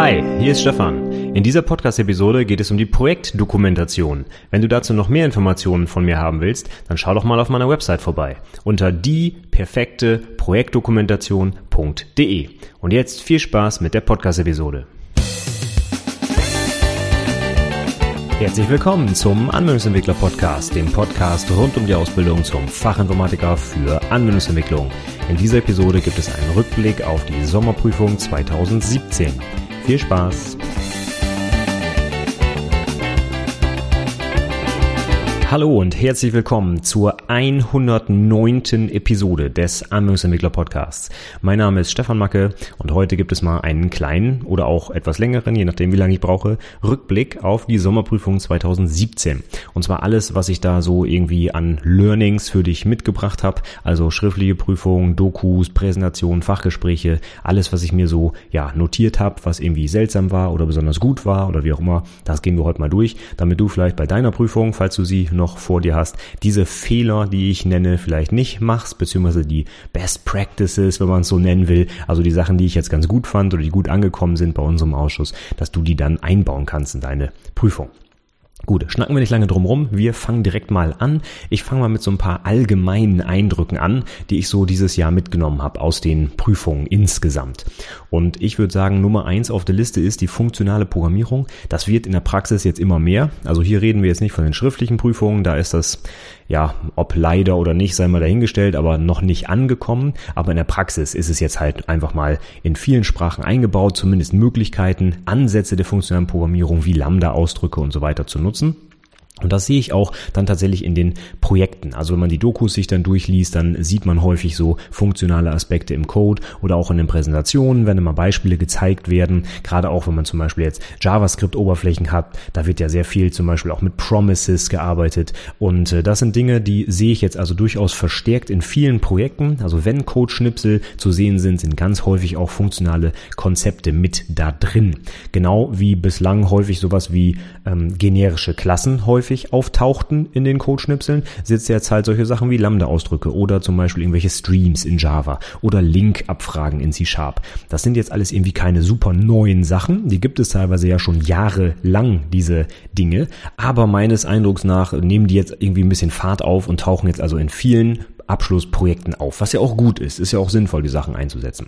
Hi, hier ist Stefan. In dieser Podcast-Episode geht es um die Projektdokumentation. Wenn du dazu noch mehr Informationen von mir haben willst, dann schau doch mal auf meiner Website vorbei unter dieperfekteprojektdokumentation.de. Und jetzt viel Spaß mit der Podcast-Episode. Herzlich willkommen zum Anwendungsentwickler Podcast, dem Podcast rund um die Ausbildung zum Fachinformatiker für Anwendungsentwicklung. In dieser Episode gibt es einen Rückblick auf die Sommerprüfung 2017. Viel Spaß! Hallo und herzlich willkommen zur 109. Episode des Anwendungsentwickler Podcasts. Mein Name ist Stefan Macke und heute gibt es mal einen kleinen oder auch etwas längeren, je nachdem wie lange ich brauche, Rückblick auf die Sommerprüfung 2017. Und zwar alles, was ich da so irgendwie an Learnings für dich mitgebracht habe, also schriftliche Prüfungen, Dokus, Präsentationen, Fachgespräche, alles, was ich mir so ja notiert habe, was irgendwie seltsam war oder besonders gut war oder wie auch immer, das gehen wir heute mal durch, damit du vielleicht bei deiner Prüfung, falls du sie noch vor dir hast, diese Fehler, die ich nenne, vielleicht nicht machst, beziehungsweise die Best Practices, wenn man es so nennen will, also die Sachen, die ich jetzt ganz gut fand oder die gut angekommen sind bei unserem Ausschuss, dass du die dann einbauen kannst in deine Prüfung. Gut, schnacken wir nicht lange drum rum. Wir fangen direkt mal an. Ich fange mal mit so ein paar allgemeinen Eindrücken an, die ich so dieses Jahr mitgenommen habe aus den Prüfungen insgesamt. Und ich würde sagen, Nummer eins auf der Liste ist die funktionale Programmierung. Das wird in der Praxis jetzt immer mehr. Also hier reden wir jetzt nicht von den schriftlichen Prüfungen. Da ist das ja, ob leider oder nicht, sei mal dahingestellt, aber noch nicht angekommen. Aber in der Praxis ist es jetzt halt einfach mal in vielen Sprachen eingebaut, zumindest Möglichkeiten, Ansätze der funktionalen Programmierung wie Lambda-Ausdrücke und so weiter zu nutzen. Und das sehe ich auch dann tatsächlich in den Projekten. Also wenn man die Dokus sich dann durchliest, dann sieht man häufig so funktionale Aspekte im Code oder auch in den Präsentationen, wenn immer Beispiele gezeigt werden. Gerade auch wenn man zum Beispiel jetzt JavaScript-Oberflächen hat, da wird ja sehr viel zum Beispiel auch mit Promises gearbeitet. Und äh, das sind Dinge, die sehe ich jetzt also durchaus verstärkt in vielen Projekten. Also wenn Code-Schnipsel zu sehen sind, sind ganz häufig auch funktionale Konzepte mit da drin. Genau wie bislang häufig sowas wie ähm, generische Klassen häufig häufig auftauchten in den Codeschnipseln, sitzt jetzt halt solche Sachen wie Lambda-Ausdrücke oder zum Beispiel irgendwelche Streams in Java oder Link-Abfragen in C-Sharp. Das sind jetzt alles irgendwie keine super neuen Sachen. Die gibt es teilweise ja schon jahrelang, diese Dinge. Aber meines Eindrucks nach nehmen die jetzt irgendwie ein bisschen Fahrt auf und tauchen jetzt also in vielen Abschlussprojekten auf, was ja auch gut ist, ist ja auch sinnvoll, die Sachen einzusetzen.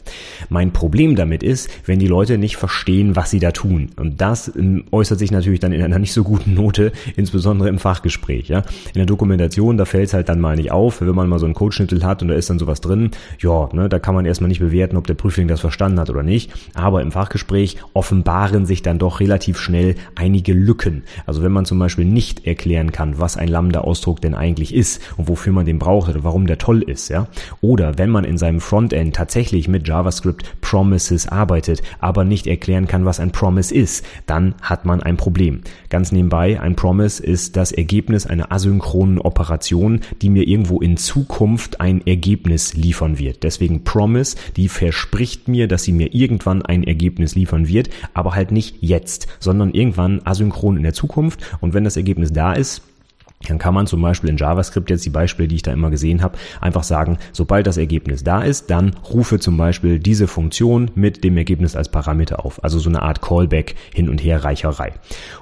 Mein Problem damit ist, wenn die Leute nicht verstehen, was sie da tun. Und das ähm, äußert sich natürlich dann in einer nicht so guten Note, insbesondere im Fachgespräch. Ja? In der Dokumentation, da fällt es halt dann mal nicht auf, wenn man mal so einen Codeschnittel hat und da ist dann sowas drin, ja, ne, da kann man erstmal nicht bewerten, ob der Prüfling das verstanden hat oder nicht. Aber im Fachgespräch offenbaren sich dann doch relativ schnell einige Lücken. Also wenn man zum Beispiel nicht erklären kann, was ein Lambda-Ausdruck denn eigentlich ist und wofür man den braucht oder warum der toll ist, ja. Oder wenn man in seinem Frontend tatsächlich mit JavaScript Promises arbeitet, aber nicht erklären kann, was ein Promise ist, dann hat man ein Problem. Ganz nebenbei, ein Promise ist das Ergebnis einer asynchronen Operation, die mir irgendwo in Zukunft ein Ergebnis liefern wird. Deswegen Promise, die verspricht mir, dass sie mir irgendwann ein Ergebnis liefern wird, aber halt nicht jetzt, sondern irgendwann asynchron in der Zukunft. Und wenn das Ergebnis da ist, dann kann man zum Beispiel in JavaScript jetzt die Beispiele, die ich da immer gesehen habe, einfach sagen, sobald das Ergebnis da ist, dann rufe zum Beispiel diese Funktion mit dem Ergebnis als Parameter auf. Also so eine Art Callback hin und her Reicherei.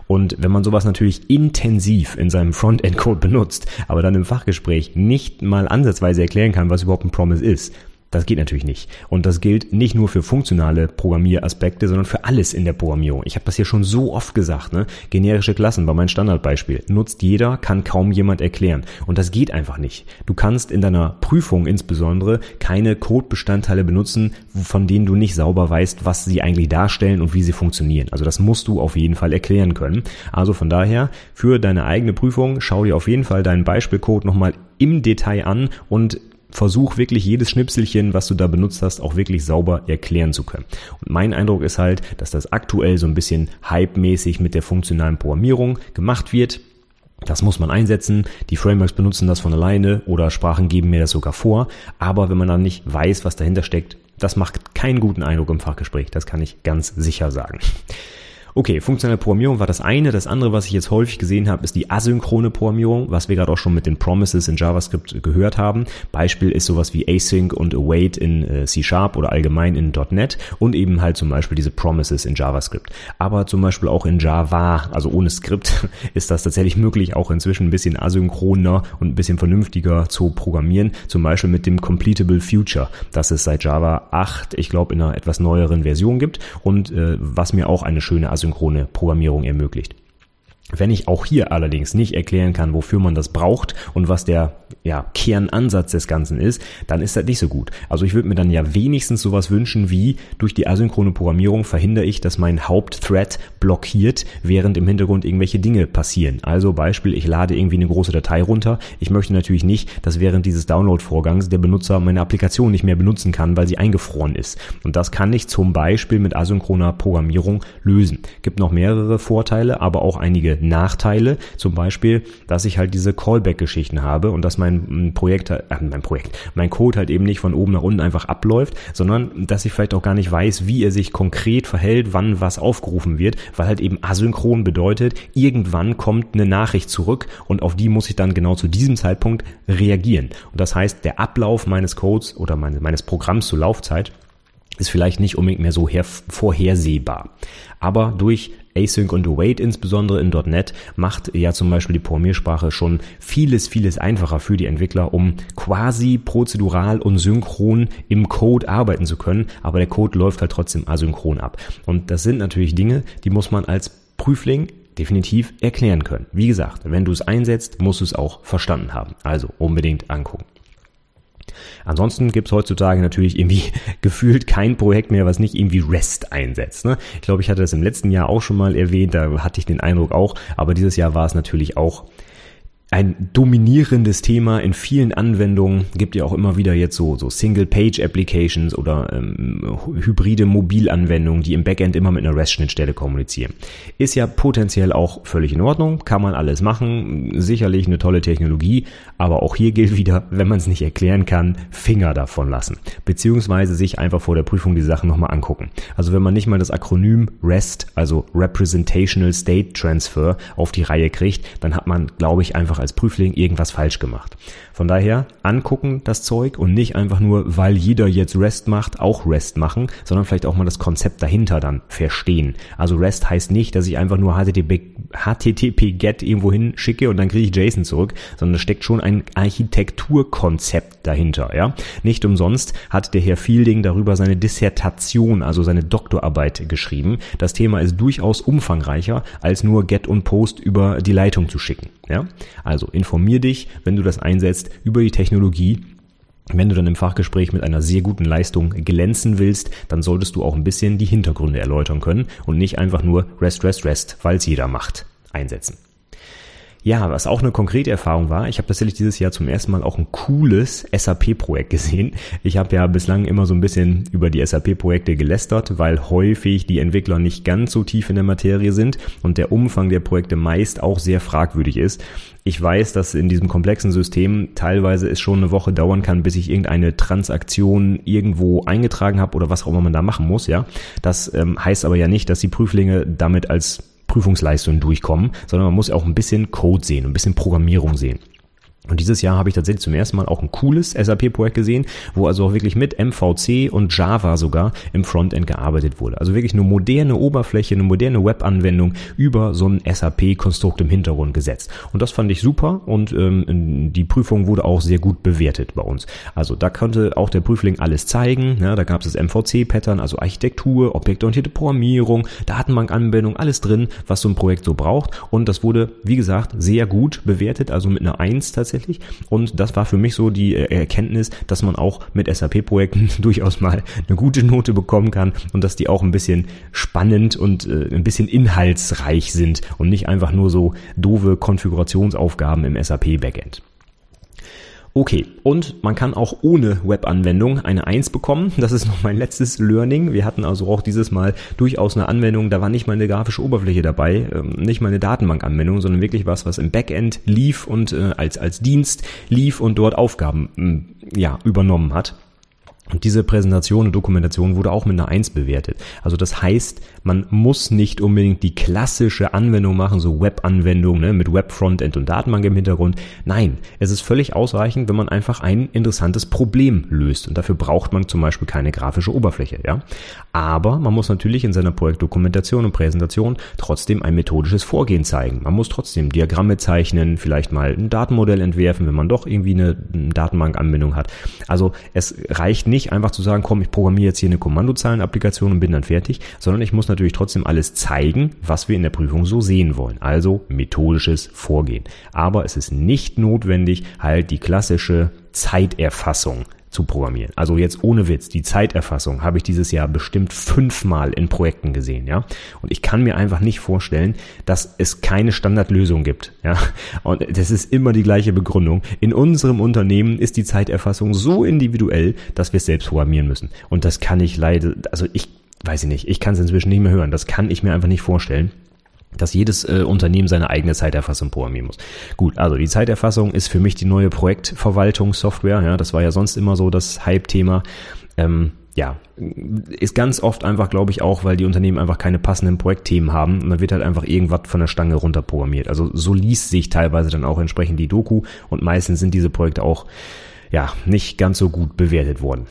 Und wenn man sowas natürlich intensiv in seinem Frontend-Code benutzt, aber dann im Fachgespräch nicht mal ansatzweise erklären kann, was überhaupt ein Promise ist, das geht natürlich nicht. Und das gilt nicht nur für funktionale Programmieraspekte, sondern für alles in der Programmierung. Ich habe das hier schon so oft gesagt. Ne? Generische Klassen war mein Standardbeispiel. Nutzt jeder, kann kaum jemand erklären. Und das geht einfach nicht. Du kannst in deiner Prüfung insbesondere keine Codebestandteile benutzen, von denen du nicht sauber weißt, was sie eigentlich darstellen und wie sie funktionieren. Also das musst du auf jeden Fall erklären können. Also von daher, für deine eigene Prüfung, schau dir auf jeden Fall deinen Beispielcode nochmal im Detail an und versuch wirklich jedes Schnipselchen, was du da benutzt hast, auch wirklich sauber erklären zu können. Und mein Eindruck ist halt, dass das aktuell so ein bisschen hype-mäßig mit der funktionalen Programmierung gemacht wird. Das muss man einsetzen. Die Frameworks benutzen das von alleine oder Sprachen geben mir das sogar vor. Aber wenn man dann nicht weiß, was dahinter steckt, das macht keinen guten Eindruck im Fachgespräch. Das kann ich ganz sicher sagen. Okay, funktionelle Programmierung war das eine. Das andere, was ich jetzt häufig gesehen habe, ist die asynchrone Programmierung, was wir gerade auch schon mit den Promises in JavaScript gehört haben. Beispiel ist sowas wie Async und Await in äh, C Sharp oder allgemein in .NET und eben halt zum Beispiel diese Promises in JavaScript. Aber zum Beispiel auch in Java, also ohne Skript, ist das tatsächlich möglich, auch inzwischen ein bisschen asynchroner und ein bisschen vernünftiger zu programmieren. Zum Beispiel mit dem Completable Future, das es seit Java 8, ich glaube, in einer etwas neueren Version gibt und äh, was mir auch eine schöne asynchrone Programmierung ermöglicht. Wenn ich auch hier allerdings nicht erklären kann, wofür man das braucht und was der ja, Kernansatz des Ganzen ist, dann ist das nicht so gut. Also ich würde mir dann ja wenigstens sowas wünschen wie durch die asynchrone Programmierung verhindere ich, dass mein Hauptthread blockiert, während im Hintergrund irgendwelche Dinge passieren. Also Beispiel, ich lade irgendwie eine große Datei runter. Ich möchte natürlich nicht, dass während dieses Download-Vorgangs der Benutzer meine Applikation nicht mehr benutzen kann, weil sie eingefroren ist. Und das kann ich zum Beispiel mit asynchroner Programmierung lösen. Gibt noch mehrere Vorteile, aber auch einige Nachteile. Zum Beispiel, dass ich halt diese Callback-Geschichten habe und dass mein Projekt, äh, mein Projekt, mein Code halt eben nicht von oben nach unten einfach abläuft, sondern dass ich vielleicht auch gar nicht weiß, wie er sich konkret verhält, wann was aufgerufen wird, weil halt eben asynchron bedeutet, irgendwann kommt eine Nachricht zurück und auf die muss ich dann genau zu diesem Zeitpunkt reagieren. Und das heißt, der Ablauf meines Codes oder meines Programms zur Laufzeit ist vielleicht nicht unbedingt mehr so vorhersehbar. Aber durch Async und Await insbesondere in .NET macht ja zum Beispiel die Programmiersprache schon vieles, vieles einfacher für die Entwickler, um quasi prozedural und synchron im Code arbeiten zu können, aber der Code läuft halt trotzdem asynchron ab. Und das sind natürlich Dinge, die muss man als Prüfling definitiv erklären können. Wie gesagt, wenn du es einsetzt, musst du es auch verstanden haben. Also unbedingt angucken. Ansonsten gibt's heutzutage natürlich irgendwie gefühlt kein Projekt mehr, was nicht irgendwie REST einsetzt. Ne? Ich glaube, ich hatte das im letzten Jahr auch schon mal erwähnt, da hatte ich den Eindruck auch, aber dieses Jahr war es natürlich auch ein dominierendes Thema in vielen Anwendungen. Gibt ja auch immer wieder jetzt so, so Single-Page-Applications oder ähm, hybride Mobilanwendungen, die im Backend immer mit einer REST-Schnittstelle kommunizieren. Ist ja potenziell auch völlig in Ordnung, kann man alles machen, sicherlich eine tolle Technologie, aber auch hier gilt wieder, wenn man es nicht erklären kann, Finger davon lassen. Beziehungsweise sich einfach vor der Prüfung die Sachen nochmal angucken. Also wenn man nicht mal das Akronym REST, also Representational State Transfer, auf die Reihe kriegt, dann hat man, glaube ich, einfach einfach als Prüfling irgendwas falsch gemacht. Von daher angucken das Zeug und nicht einfach nur, weil jeder jetzt REST macht, auch REST machen, sondern vielleicht auch mal das Konzept dahinter dann verstehen. Also REST heißt nicht, dass ich einfach nur HTTP, HTTP GET irgendwo hin schicke und dann kriege ich JSON zurück, sondern da steckt schon ein Architekturkonzept dahinter, ja. Nicht umsonst hat der Herr Fielding darüber seine Dissertation, also seine Doktorarbeit geschrieben. Das Thema ist durchaus umfangreicher, als nur GET und POST über die Leitung zu schicken, ja. Also informier dich, wenn du das einsetzt, über die Technologie wenn du dann im Fachgespräch mit einer sehr guten Leistung glänzen willst, dann solltest du auch ein bisschen die Hintergründe erläutern können und nicht einfach nur Rest, Rest, Rest, weil es jeder macht, einsetzen. Ja, was auch eine konkrete Erfahrung war, ich habe tatsächlich dieses Jahr zum ersten Mal auch ein cooles SAP-Projekt gesehen. Ich habe ja bislang immer so ein bisschen über die SAP-Projekte gelästert, weil häufig die Entwickler nicht ganz so tief in der Materie sind und der Umfang der Projekte meist auch sehr fragwürdig ist. Ich weiß, dass in diesem komplexen System teilweise es schon eine Woche dauern kann, bis ich irgendeine Transaktion irgendwo eingetragen habe oder was auch immer man da machen muss, ja. Das ähm, heißt aber ja nicht, dass die Prüflinge damit als Prüfungsleistungen durchkommen, sondern man muss auch ein bisschen Code sehen, ein bisschen Programmierung sehen. Und dieses Jahr habe ich tatsächlich zum ersten Mal auch ein cooles SAP-Projekt gesehen, wo also auch wirklich mit MVC und Java sogar im Frontend gearbeitet wurde. Also wirklich eine moderne Oberfläche, eine moderne Webanwendung über so ein SAP-Konstrukt im Hintergrund gesetzt. Und das fand ich super und ähm, die Prüfung wurde auch sehr gut bewertet bei uns. Also da konnte auch der Prüfling alles zeigen. Ja, da gab es das MVC-Pattern, also Architektur, objektorientierte Programmierung, Datenbankanbindung, alles drin, was so ein Projekt so braucht. Und das wurde, wie gesagt, sehr gut bewertet, also mit einer 1 tatsächlich tatsächlich. Und das war für mich so die äh, Erkenntnis, dass man auch mit SAP-Projekten durchaus mal eine gute Note bekommen kann und dass die auch ein bisschen spannend und äh, ein bisschen inhaltsreich sind und nicht einfach nur so doofe Konfigurationsaufgaben im SAP-Backend. Okay, und man kann auch ohne Webanwendung eine 1 bekommen. Das ist noch mein letztes Learning. Wir hatten also auch dieses Mal durchaus eine Anwendung, da war nicht mal eine grafische Oberfläche dabei, ähm, nicht mal eine Datenbankanwendung, sondern wirklich was, was im Backend lief und äh, als, als Dienst lief und dort Aufgaben ja, übernommen hat. Und diese Präsentation und Dokumentation wurde auch mit einer Eins bewertet. Also das heißt, man muss nicht unbedingt die klassische Anwendung machen, so Web-Anwendung ne, mit Web-Frontend und Datenbank im Hintergrund. Nein, es ist völlig ausreichend, wenn man einfach ein interessantes Problem löst. Und dafür braucht man zum Beispiel keine grafische Oberfläche. Ja? Aber man muss natürlich in seiner Projektdokumentation und Präsentation trotzdem ein methodisches Vorgehen zeigen. Man muss trotzdem Diagramme zeichnen, vielleicht mal ein Datenmodell entwerfen, wenn man doch irgendwie eine Datenbankanbindung hat. Also es reicht nicht, nicht einfach zu sagen, komm, ich programmiere jetzt hier eine Kommandozeilen-Applikation und bin dann fertig, sondern ich muss natürlich trotzdem alles zeigen, was wir in der Prüfung so sehen wollen. Also methodisches Vorgehen. Aber es ist nicht notwendig, halt die klassische Zeiterfassung zu programmieren. Also jetzt ohne Witz, die Zeiterfassung habe ich dieses Jahr bestimmt fünfmal in Projekten gesehen, ja. Und ich kann mir einfach nicht vorstellen, dass es keine Standardlösung gibt, ja. Und das ist immer die gleiche Begründung. In unserem Unternehmen ist die Zeiterfassung so individuell, dass wir es selbst programmieren müssen. Und das kann ich leider, also ich weiß ich nicht, ich kann es inzwischen nicht mehr hören. Das kann ich mir einfach nicht vorstellen dass jedes äh, Unternehmen seine eigene Zeiterfassung programmieren muss. Gut, also die Zeiterfassung ist für mich die neue Projektverwaltungssoftware. Ja, das war ja sonst immer so das Hype-Thema. Ähm, ja, ist ganz oft einfach, glaube ich, auch, weil die Unternehmen einfach keine passenden Projektthemen haben und dann wird halt einfach irgendwas von der Stange runterprogrammiert. Also so liest sich teilweise dann auch entsprechend die Doku und meistens sind diese Projekte auch ja nicht ganz so gut bewertet worden.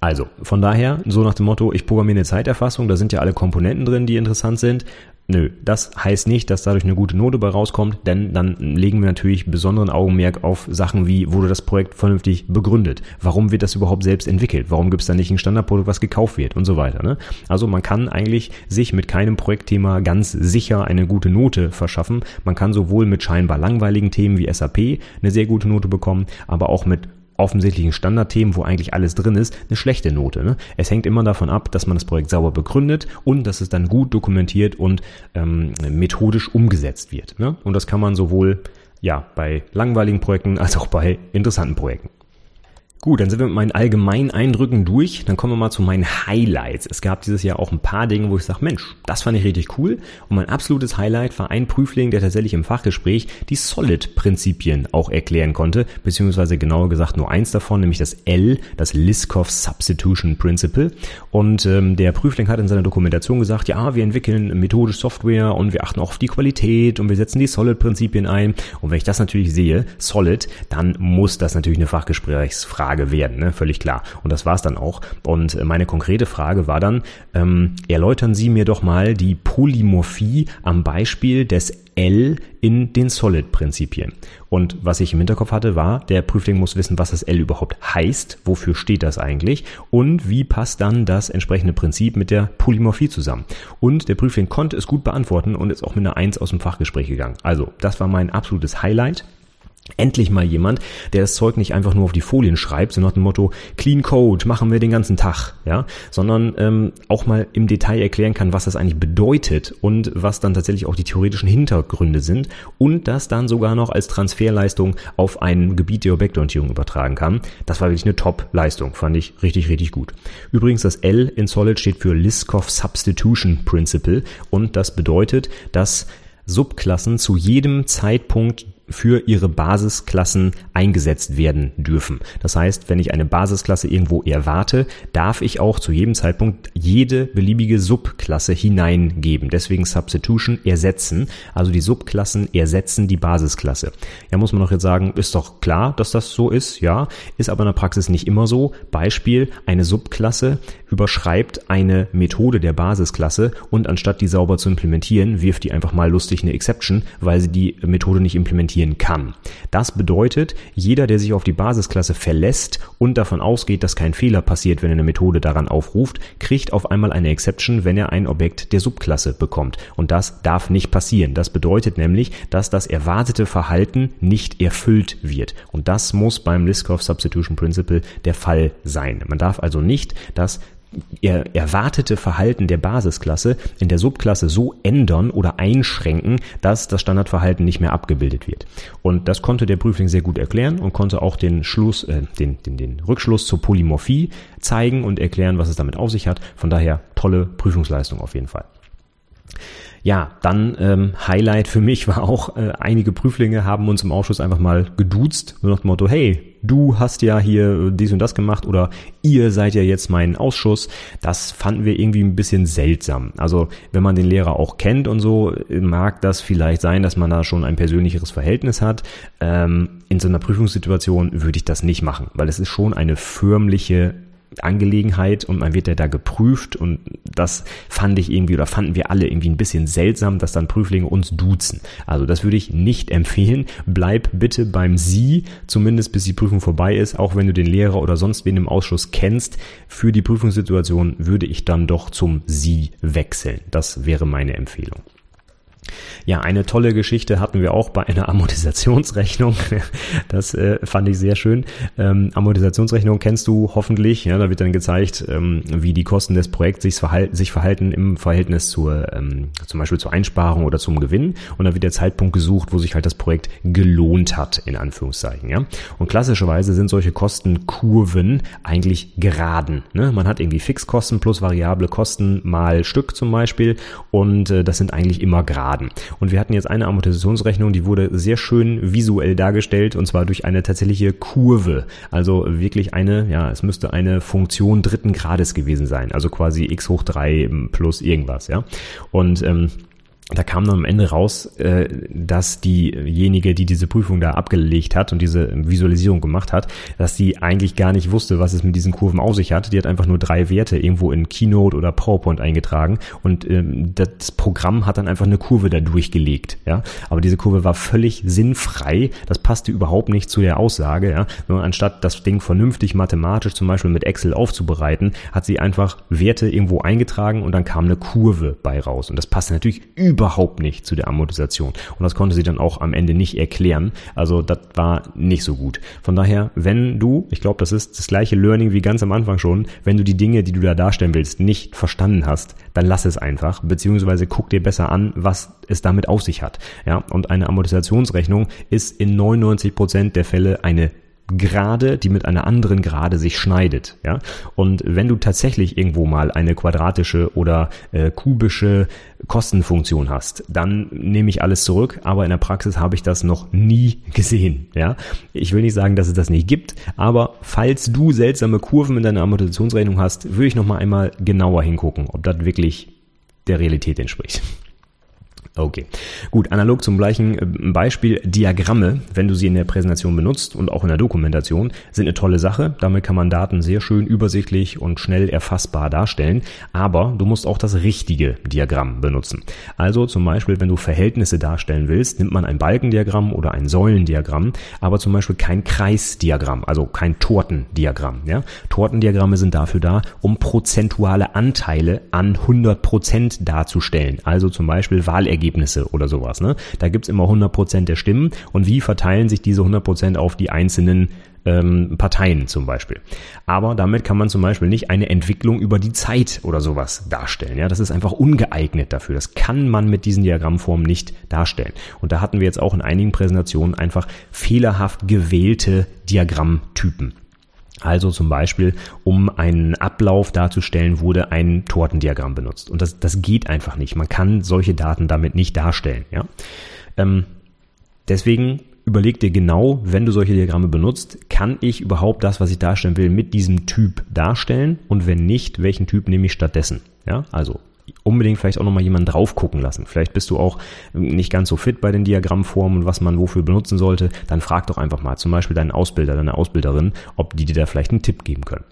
Also, von daher, so nach dem Motto, ich programmiere eine Zeiterfassung, da sind ja alle Komponenten drin, die interessant sind. Nö, das heißt nicht, dass dadurch eine gute Note bei rauskommt, denn dann legen wir natürlich besonderen Augenmerk auf Sachen wie, wurde das Projekt vernünftig begründet? Warum wird das überhaupt selbst entwickelt? Warum gibt es da nicht ein Standardprodukt, was gekauft wird und so weiter? Ne? Also man kann eigentlich sich mit keinem Projektthema ganz sicher eine gute Note verschaffen. Man kann sowohl mit scheinbar langweiligen Themen wie SAP eine sehr gute Note bekommen, aber auch mit offensichtlichen Standardthemen, wo eigentlich alles drin ist, eine schlechte Note. Ne? Es hängt immer davon ab, dass man das Projekt sauber begründet und dass es dann gut dokumentiert und ähm, methodisch umgesetzt wird. Ne? Und das kann man sowohl ja bei langweiligen Projekten als auch bei interessanten Projekten. Gut, dann sind wir mit meinen allgemeinen Eindrücken durch. Dann kommen wir mal zu meinen Highlights. Es gab dieses Jahr auch ein paar Dinge, wo ich sage, Mensch, das fand ich richtig cool. Und mein absolutes Highlight war ein Prüfling, der tatsächlich im Fachgespräch die Solid-Prinzipien auch erklären konnte, beziehungsweise genauer gesagt nur eins davon, nämlich das L, das Liskov Substitution Principle. Und ähm, der Prüfling hat in seiner Dokumentation gesagt, ja, wir entwickeln methodisch Software und wir achten auch auf die Qualität und wir setzen die Solid-Prinzipien ein. Und wenn ich das natürlich sehe, Solid, dann muss das natürlich eine Fachgesprächsfrage Frage werden, ne? völlig klar. Und das war es dann auch. Und äh, meine konkrete Frage war dann, ähm, erläutern Sie mir doch mal die Polymorphie am Beispiel des L in den Solid-Prinzipien. Und was ich im Hinterkopf hatte, war, der Prüfling muss wissen, was das L überhaupt heißt, wofür steht das eigentlich und wie passt dann das entsprechende Prinzip mit der Polymorphie zusammen. Und der Prüfling konnte es gut beantworten und ist auch mit einer Eins aus dem Fachgespräch gegangen. Also, das war mein absolutes Highlight. Endlich mal jemand, der das Zeug nicht einfach nur auf die Folien schreibt, so nach dem Motto Clean Code machen wir den ganzen Tag, ja, sondern ähm, auch mal im Detail erklären kann, was das eigentlich bedeutet und was dann tatsächlich auch die theoretischen Hintergründe sind und das dann sogar noch als Transferleistung auf ein Gebiet der Objektorientierung übertragen kann. Das war wirklich eine Top-Leistung, fand ich richtig, richtig gut. Übrigens, das L in Solid steht für Liskov Substitution Principle und das bedeutet, dass Subklassen zu jedem Zeitpunkt für ihre Basisklassen eingesetzt werden dürfen. Das heißt, wenn ich eine Basisklasse irgendwo erwarte, darf ich auch zu jedem Zeitpunkt jede beliebige Subklasse hineingeben. Deswegen Substitution ersetzen. Also die Subklassen ersetzen die Basisklasse. Ja, muss man doch jetzt sagen, ist doch klar, dass das so ist. Ja, ist aber in der Praxis nicht immer so. Beispiel, eine Subklasse überschreibt eine Methode der Basisklasse und anstatt die sauber zu implementieren, wirft die einfach mal lustig eine Exception, weil sie die Methode nicht implementieren implementieren kann. Das bedeutet, jeder, der sich auf die Basisklasse verlässt und davon ausgeht, dass kein Fehler passiert, wenn er eine Methode daran aufruft, kriegt auf einmal eine Exception, wenn er ein Objekt der Subklasse bekommt. Und das darf nicht passieren. Das bedeutet nämlich, dass das erwartete Verhalten nicht erfüllt wird. Und das muss beim Liskov Substitution Principle der Fall sein. Man darf also nicht das er, erwartete Verhalten der Basisklasse in der Subklasse so ändern oder einschränken, dass das Standardverhalten nicht mehr abgebildet wird. Und das konnte der Prüfling sehr gut erklären und konnte auch den Schluss, äh, den, den, den Rückschluss zur Polymorphie zeigen und erklären, was es damit auf sich hat. Von daher tolle Prüfungsleistung auf jeden Fall. Ja, dann ähm, Highlight für mich war auch, äh, einige Prüflinge haben uns im Ausschuss einfach mal geduzt, nur nach dem Motto, hey, du hast ja hier dies und das gemacht oder ihr seid ja jetzt mein Ausschuss. Das fanden wir irgendwie ein bisschen seltsam. Also wenn man den Lehrer auch kennt und so, mag das vielleicht sein, dass man da schon ein persönlicheres Verhältnis hat. Ähm, in so einer Prüfungssituation würde ich das nicht machen, weil es ist schon eine förmliche Angelegenheit und man wird ja da geprüft und das fand ich irgendwie oder fanden wir alle irgendwie ein bisschen seltsam, dass dann Prüflinge uns duzen. Also das würde ich nicht empfehlen. Bleib bitte beim Sie, zumindest bis die Prüfung vorbei ist, auch wenn du den Lehrer oder sonst wen im Ausschuss kennst. Für die Prüfungssituation würde ich dann doch zum Sie wechseln. Das wäre meine Empfehlung. Ja, eine tolle Geschichte hatten wir auch bei einer Amortisationsrechnung. Das äh, fand ich sehr schön. Ähm, Amortisationsrechnung kennst du hoffentlich. Ja, da wird dann gezeigt, ähm, wie die Kosten des Projekts sich verhalten, sich verhalten im Verhältnis zur, ähm, zum Beispiel zur Einsparung oder zum Gewinn. Und da wird der Zeitpunkt gesucht, wo sich halt das Projekt gelohnt hat, in Anführungszeichen. Ja, und klassischerweise sind solche Kostenkurven eigentlich geraden. Ne? Man hat irgendwie Fixkosten plus variable Kosten mal Stück zum Beispiel. Und äh, das sind eigentlich immer geraden. Und wir hatten jetzt eine Amortisationsrechnung, die wurde sehr schön visuell dargestellt und zwar durch eine tatsächliche Kurve. Also wirklich eine, ja, es müsste eine Funktion dritten Grades gewesen sein. Also quasi x hoch drei plus irgendwas, ja. Und ähm, da kam dann am Ende raus, äh, dass diejenige, die diese Prüfung da abgelegt hat und diese Visualisierung gemacht hat, dass sie eigentlich gar nicht wusste, was es mit diesen Kurven auf sich hat. Die hat einfach nur drei Werte irgendwo in Keynote oder PowerPoint eingetragen und ähm, das Programm hat dann einfach eine Kurve da durchgelegt. Ja, aber diese Kurve war völlig sinnfrei. Das passte überhaupt nicht zu der Aussage. Ja, anstatt das Ding vernünftig mathematisch zum Beispiel mit Excel aufzubereiten, hat sie einfach Werte irgendwo eingetragen und dann kam eine Kurve bei raus und das passte natürlich über überhaupt nicht zu der Amortisation. Und das konnte sie dann auch am Ende nicht erklären. Also das war nicht so gut. Von daher, wenn du, ich glaube, das ist das gleiche Learning wie ganz am Anfang schon, wenn du die Dinge, die du da darstellen willst, nicht verstanden hast, dann lass es einfach, beziehungsweise guck dir besser an, was es damit auf sich hat. Ja, und eine Amortisationsrechnung ist in 99 Prozent der Fälle eine Gerade, die mit einer anderen Gerade sich schneidet. Ja? Und wenn du tatsächlich irgendwo mal eine quadratische oder äh, kubische Kostenfunktion hast, dann nehme ich alles zurück, aber in der Praxis habe ich das noch nie gesehen. Ja? Ich will nicht sagen, dass es das nicht gibt, aber falls du seltsame Kurven in deiner Amortisationsrechnung hast, würde ich noch mal einmal genauer hingucken, ob das wirklich der Realität entspricht. Okay, gut, analog zum gleichen äh, Beispiel, Diagramme, wenn du sie in der Präsentation benutzt und auch in der Dokumentation, sind eine tolle Sache. Damit kann man Daten sehr schön übersichtlich und schnell erfassbar darstellen, aber du musst auch das richtige Diagramm benutzen. Also zum Beispiel, wenn du Verhältnisse darstellen willst, nimmt man ein Balkendiagramm oder ein Säulendiagramm, aber zum Beispiel kein Kreisdiagramm, also kein Tortendiagramm. Ja? Tortendiagramme sind dafür da, um prozentuale Anteile an 100 Prozent darzustellen. Also zum Beispiel Wahlergebnisse Wahlergebnisse oder sowas. Ne? Da gibt's immer 100% der Stimmen und wie verteilen sich diese 100% auf die einzelnen ähm, Parteien zum Beispiel. Aber damit kann man zum Beispiel nicht eine Entwicklung über die Zeit oder sowas darstellen. Ja, das ist einfach ungeeignet dafür. Das kann man mit diesen Diagrammformen nicht darstellen. Und da hatten wir jetzt auch in einigen Präsentationen einfach fehlerhaft gewählte Diagrammtypen. Also zum Beispiel, um einen Ablauf darzustellen, wurde ein Tortendiagramm benutzt. Und das, das geht einfach nicht. Man kann solche Daten damit nicht darstellen. Ja? Ähm, deswegen überleg dir genau, wenn du solche Diagramme benutzt, kann ich überhaupt das, was ich darstellen will, mit diesem Typ darstellen? Und wenn nicht, welchen Typ nehme ich stattdessen? Ja, also unbedingt vielleicht auch nochmal jemanden drauf gucken lassen. Vielleicht bist du auch nicht ganz so fit bei den Diagrammformen und was man wofür benutzen sollte. Dann frag doch einfach mal zum Beispiel deinen Ausbilder, deine Ausbilderin, ob die dir da vielleicht einen Tipp geben können.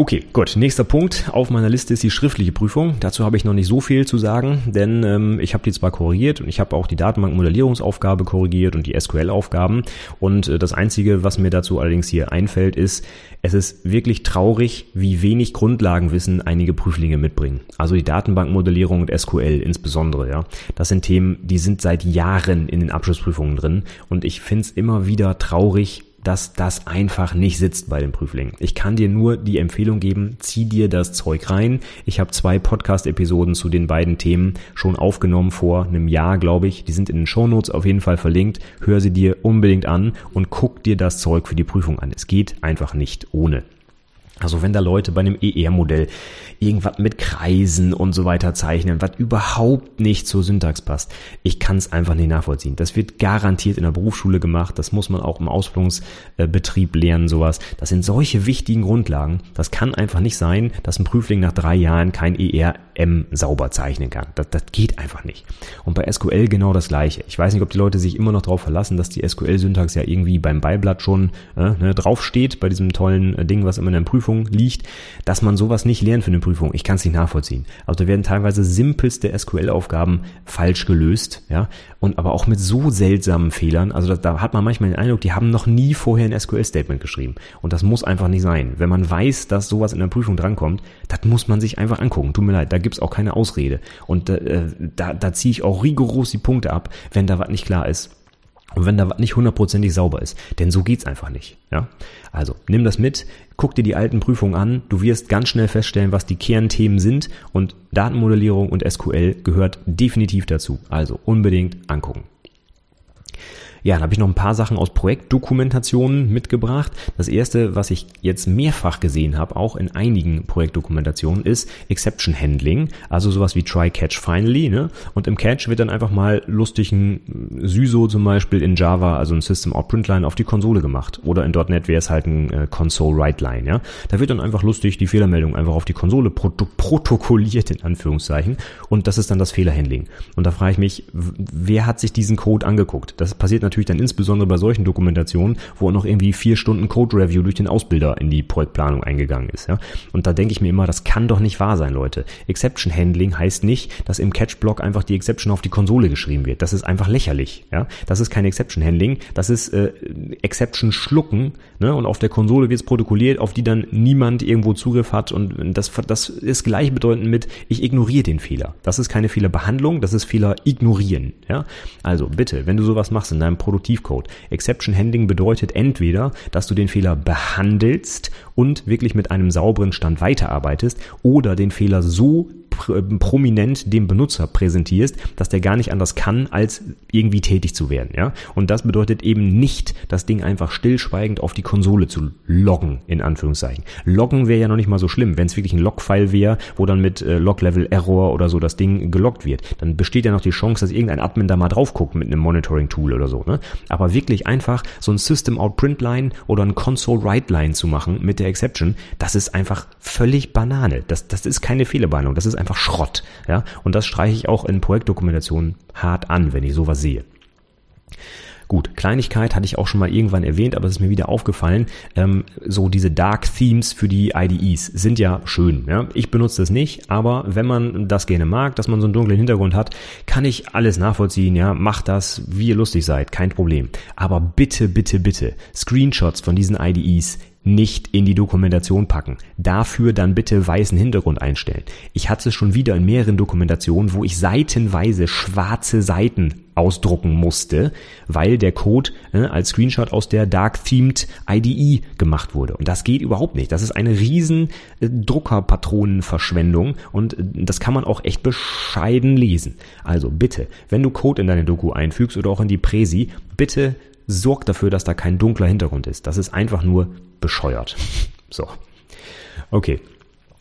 Okay, gut. Nächster Punkt auf meiner Liste ist die schriftliche Prüfung. Dazu habe ich noch nicht so viel zu sagen, denn ähm, ich habe die zwar korrigiert und ich habe auch die Datenbankmodellierungsaufgabe korrigiert und die SQL-Aufgaben. Und äh, das Einzige, was mir dazu allerdings hier einfällt, ist, es ist wirklich traurig, wie wenig Grundlagenwissen einige Prüflinge mitbringen. Also die Datenbankmodellierung und SQL insbesondere, ja. Das sind Themen, die sind seit Jahren in den Abschlussprüfungen drin und ich finde es immer wieder traurig, dass das einfach nicht sitzt bei den Prüflingen. Ich kann dir nur die Empfehlung geben, zieh dir das Zeug rein. Ich habe zwei Podcast-Episoden zu den beiden Themen schon aufgenommen vor einem Jahr, glaube ich. Die sind in den Shownotes auf jeden Fall verlinkt. Hör sie dir unbedingt an und guck dir das Zeug für die Prüfung an. Es geht einfach nicht ohne. Also wenn da Leute bei einem ER-Modell irgendwas mit Kreisen und so weiter zeichnen, was überhaupt nicht zur Syntax passt, ich kann es einfach nicht nachvollziehen. Das wird garantiert in der Berufsschule gemacht, das muss man auch im Ausbildungsbetrieb lernen, sowas. Das sind solche wichtigen Grundlagen. Das kann einfach nicht sein, dass ein Prüfling nach drei Jahren kein ERM sauber zeichnen kann. Das, das geht einfach nicht. Und bei SQL genau das gleiche. Ich weiß nicht, ob die Leute sich immer noch darauf verlassen, dass die SQL-Syntax ja irgendwie beim Beiblatt schon äh, ne, draufsteht, bei diesem tollen äh, Ding, was immer in der Prüfung Prüfung liegt, dass man sowas nicht lernt für eine Prüfung. Ich kann es nicht nachvollziehen. Also da werden teilweise simpelste SQL-Aufgaben falsch gelöst, ja, und aber auch mit so seltsamen Fehlern. Also da, da hat man manchmal den Eindruck, die haben noch nie vorher ein SQL-Statement geschrieben. Und das muss einfach nicht sein. Wenn man weiß, dass sowas in der Prüfung drankommt, das muss man sich einfach angucken. Tut mir leid, da gibt's auch keine Ausrede. Und äh, da, da ziehe ich auch rigoros die Punkte ab, wenn da was nicht klar ist. Und wenn da nicht hundertprozentig sauber ist, denn so geht's einfach nicht. Ja, also nimm das mit, guck dir die alten Prüfungen an. Du wirst ganz schnell feststellen, was die Kernthemen sind und Datenmodellierung und SQL gehört definitiv dazu. Also unbedingt angucken. Ja, dann habe ich noch ein paar Sachen aus Projektdokumentationen mitgebracht. Das erste, was ich jetzt mehrfach gesehen habe, auch in einigen Projektdokumentationen, ist Exception Handling. Also sowas wie Try Catch Finally. Ne? Und im Catch wird dann einfach mal lustig ein SYSO zum Beispiel in Java, also ein System Out Print Line auf die Konsole gemacht. Oder in .NET wäre es halt ein äh, Console Write Line. Ja? Da wird dann einfach lustig die Fehlermeldung einfach auf die Konsole proto protokolliert in Anführungszeichen. Und das ist dann das Fehlerhandling. Und da frage ich mich, wer hat sich diesen Code angeguckt? Das passiert natürlich dann insbesondere bei solchen Dokumentationen, wo noch irgendwie vier Stunden Code Review durch den Ausbilder in die Projektplanung eingegangen ist. Ja? Und da denke ich mir immer, das kann doch nicht wahr sein, Leute. Exception Handling heißt nicht, dass im Catch-Block einfach die Exception auf die Konsole geschrieben wird. Das ist einfach lächerlich. Ja? Das ist kein Exception Handling, das ist äh, Exception schlucken ne? und auf der Konsole wird es protokolliert, auf die dann niemand irgendwo Zugriff hat und das, das ist gleichbedeutend mit, ich ignoriere den Fehler. Das ist keine Fehlerbehandlung, das ist Fehler ignorieren. Ja? Also bitte, wenn du sowas machst in deinem Produktivcode. Exception Handling bedeutet entweder, dass du den Fehler behandelst und wirklich mit einem sauberen Stand weiterarbeitest oder den Fehler so prominent dem Benutzer präsentierst, dass der gar nicht anders kann, als irgendwie tätig zu werden. Ja? Und das bedeutet eben nicht, das Ding einfach stillschweigend auf die Konsole zu loggen, in Anführungszeichen. Loggen wäre ja noch nicht mal so schlimm, wenn es wirklich ein Log-File wäre, wo dann mit äh, Log-Level-Error oder so das Ding geloggt wird. Dann besteht ja noch die Chance, dass irgendein Admin da mal drauf guckt mit einem Monitoring-Tool oder so. Ne? Aber wirklich einfach so ein System-Out-Print-Line oder ein Console-Write-Line zu machen mit der Exception, das ist einfach völlig Banane. Das, das ist keine Fehlerbehandlung, das ist einfach Schrott. Ja? Und das streiche ich auch in Projektdokumentationen hart an, wenn ich sowas sehe. Gut, Kleinigkeit hatte ich auch schon mal irgendwann erwähnt, aber es ist mir wieder aufgefallen. Ähm, so diese Dark Themes für die IDEs sind ja schön. Ja? Ich benutze das nicht, aber wenn man das gerne mag, dass man so einen dunklen Hintergrund hat, kann ich alles nachvollziehen. Ja, macht das, wie ihr lustig seid, kein Problem. Aber bitte, bitte, bitte, Screenshots von diesen IDEs nicht in die Dokumentation packen. Dafür dann bitte weißen Hintergrund einstellen. Ich hatte es schon wieder in mehreren Dokumentationen, wo ich seitenweise schwarze Seiten ausdrucken musste, weil der Code äh, als Screenshot aus der Dark Themed IDE gemacht wurde. Und das geht überhaupt nicht. Das ist eine riesen äh, Druckerpatronenverschwendung und äh, das kann man auch echt bescheiden lesen. Also bitte, wenn du Code in deine Doku einfügst oder auch in die Präsi, bitte sorgt dafür, dass da kein dunkler Hintergrund ist. Das ist einfach nur bescheuert. So. Okay.